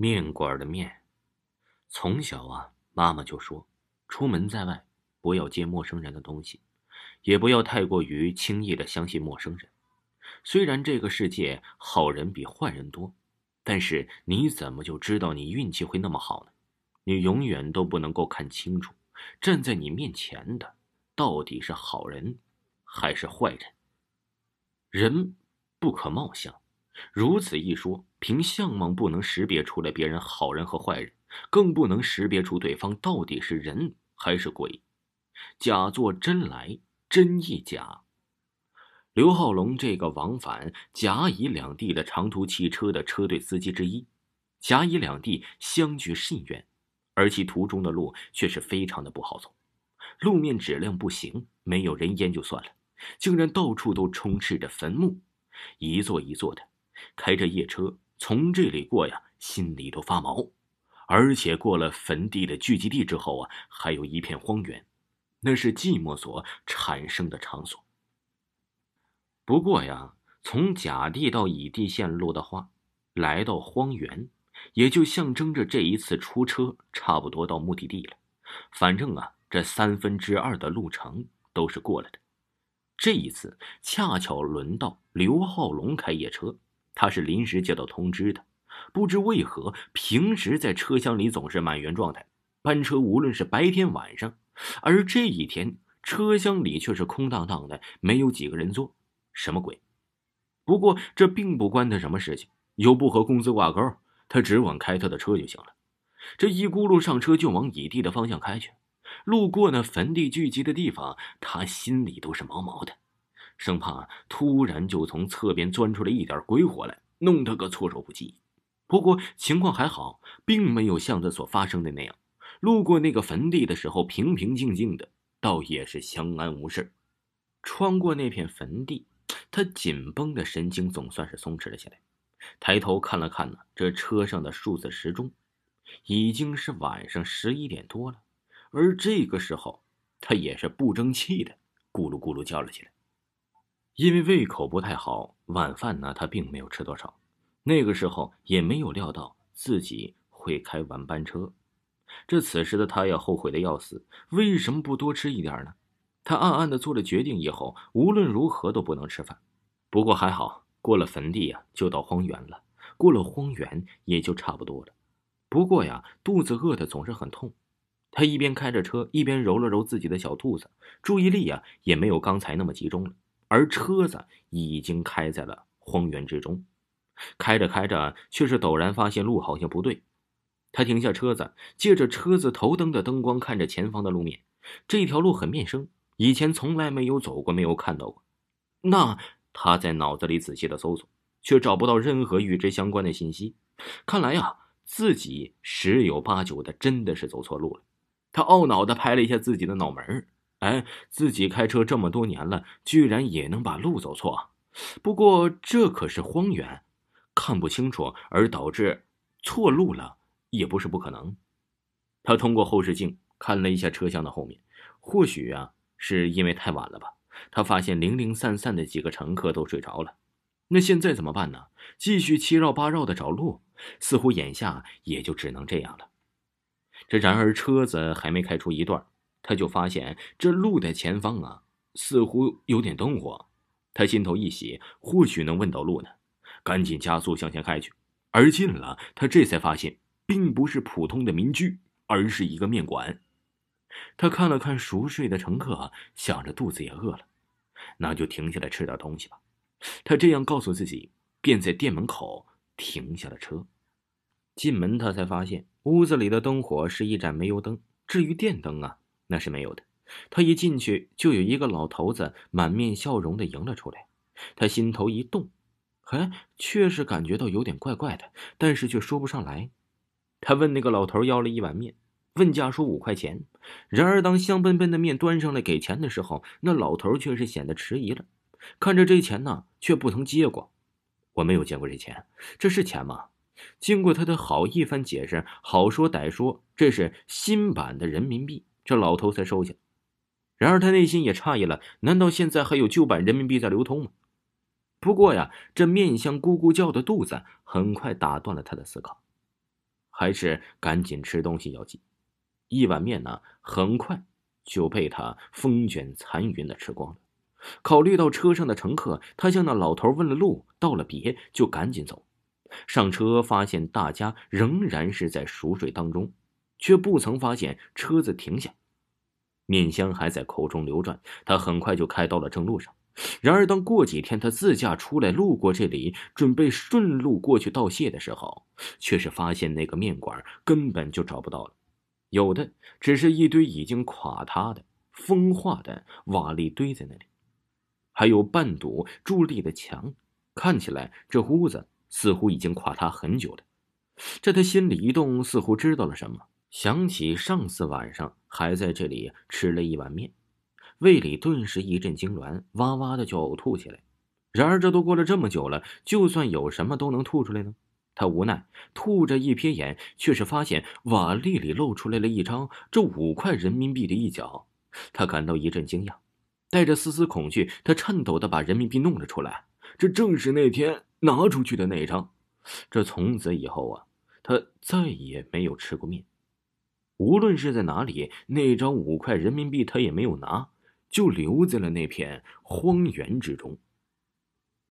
面馆的面。从小啊，妈妈就说，出门在外不要接陌生人的东西，也不要太过于轻易的相信陌生人。虽然这个世界好人比坏人多，但是你怎么就知道你运气会那么好呢？你永远都不能够看清楚，站在你面前的到底是好人还是坏人。人不可貌相，如此一说，凭相貌不能识别出来别人好人和坏人，更不能识别出对方到底是人还是鬼。假作真来，真亦假。刘浩龙这个往返甲乙两地的长途汽车的车队司机之一，甲乙两地相距甚远，而其途中的路却是非常的不好走，路面质量不行，没有人烟就算了，竟然到处都充斥着坟墓，一座一座的。开着夜车从这里过呀，心里都发毛。而且过了坟地的聚集地之后啊，还有一片荒原，那是寂寞所产生的场所。不过呀，从甲地到乙地线路的话，来到荒原，也就象征着这一次出车差不多到目的地了。反正啊，这三分之二的路程都是过了的。这一次恰巧轮到刘浩龙开夜车，他是临时接到通知的。不知为何，平时在车厢里总是满员状态，班车无论是白天晚上，而这一天车厢里却是空荡荡的，没有几个人坐。什么鬼？不过这并不关他什么事情，又不和公司挂钩，他只管开他的车就行了。这一咕噜上车就往乙地的方向开去。路过那坟地聚集的地方，他心里都是毛毛的，生怕突然就从侧边钻出来一点鬼火来，弄他个措手不及。不过情况还好，并没有像他所发生的那样。路过那个坟地的时候，平平静静的，倒也是相安无事。穿过那片坟地。他紧绷的神经总算是松弛了下来，抬头看了看呢，这车上的数字时钟，已经是晚上十一点多了。而这个时候，他也是不争气的咕噜咕噜叫了起来。因为胃口不太好，晚饭呢他并没有吃多少。那个时候也没有料到自己会开晚班车，这此时的他呀后悔的要死，为什么不多吃一点呢？他暗暗的做了决定，以后无论如何都不能吃饭。不过还好，过了坟地呀，就到荒原了。过了荒原，也就差不多了。不过呀，肚子饿的总是很痛。他一边开着车，一边揉了揉自己的小肚子，注意力呀也没有刚才那么集中了。而车子已经开在了荒原之中，开着开着，却是陡然发现路好像不对。他停下车子，借着车子头灯的灯光，看着前方的路面。这条路很面生。以前从来没有走过，没有看到过。那他在脑子里仔细的搜索，却找不到任何与之相关的信息。看来呀，自己十有八九的真的是走错路了。他懊恼的拍了一下自己的脑门哎，自己开车这么多年了，居然也能把路走错。不过这可是荒原，看不清楚而导致错路了，也不是不可能。他通过后视镜看了一下车厢的后面，或许啊。是因为太晚了吧？他发现零零散散的几个乘客都睡着了，那现在怎么办呢？继续七绕八绕的找路，似乎眼下也就只能这样了。这然而车子还没开出一段，他就发现这路的前方啊，似乎有点灯火。他心头一喜，或许能问到路呢，赶紧加速向前开去。而近了，他这才发现，并不是普通的民居，而是一个面馆。他看了看熟睡的乘客，想着肚子也饿了，那就停下来吃点东西吧。他这样告诉自己，便在店门口停下了车。进门，他才发现屋子里的灯火是一盏煤油灯，至于电灯啊，那是没有的。他一进去，就有一个老头子满面笑容的迎了出来。他心头一动，哎，确实感觉到有点怪怪的，但是却说不上来。他问那个老头要了一碗面。问价说五块钱，然而当香喷喷的面端上来给钱的时候，那老头却是显得迟疑了。看着这钱呢，却不曾接过。我没有见过这钱，这是钱吗？经过他的好一番解释，好说歹说，这是新版的人民币，这老头才收下。然而他内心也诧异了，难道现在还有旧版人民币在流通吗？不过呀，这面相咕咕叫的肚子很快打断了他的思考。还是赶紧吃东西要紧。一碗面呢，很快就被他风卷残云的吃光了。考虑到车上的乘客，他向那老头问了路，道了别，就赶紧走。上车发现大家仍然是在熟睡当中，却不曾发现车子停下。面香还在口中流转，他很快就开到了正路上。然而，当过几天他自驾出来路过这里，准备顺路过去道谢的时候，却是发现那个面馆根本就找不到了，有的只是一堆已经垮塌的、风化的瓦砾堆在那里，还有半堵伫立的墙，看起来这屋子似乎已经垮塌很久了。这他心里一动，似乎知道了什么，想起上次晚上还在这里吃了一碗面。胃里顿时一阵痉挛，哇哇的就呕吐起来。然而这都过了这么久了，就算有什么都能吐出来呢？他无奈吐着一瞥眼，却是发现瓦砾里露出来了一张这五块人民币的一角。他感到一阵惊讶，带着丝丝恐惧，他颤抖的把人民币弄了出来。这正是那天拿出去的那张。这从此以后啊，他再也没有吃过面。无论是在哪里，那张五块人民币他也没有拿。就留在了那片荒原之中。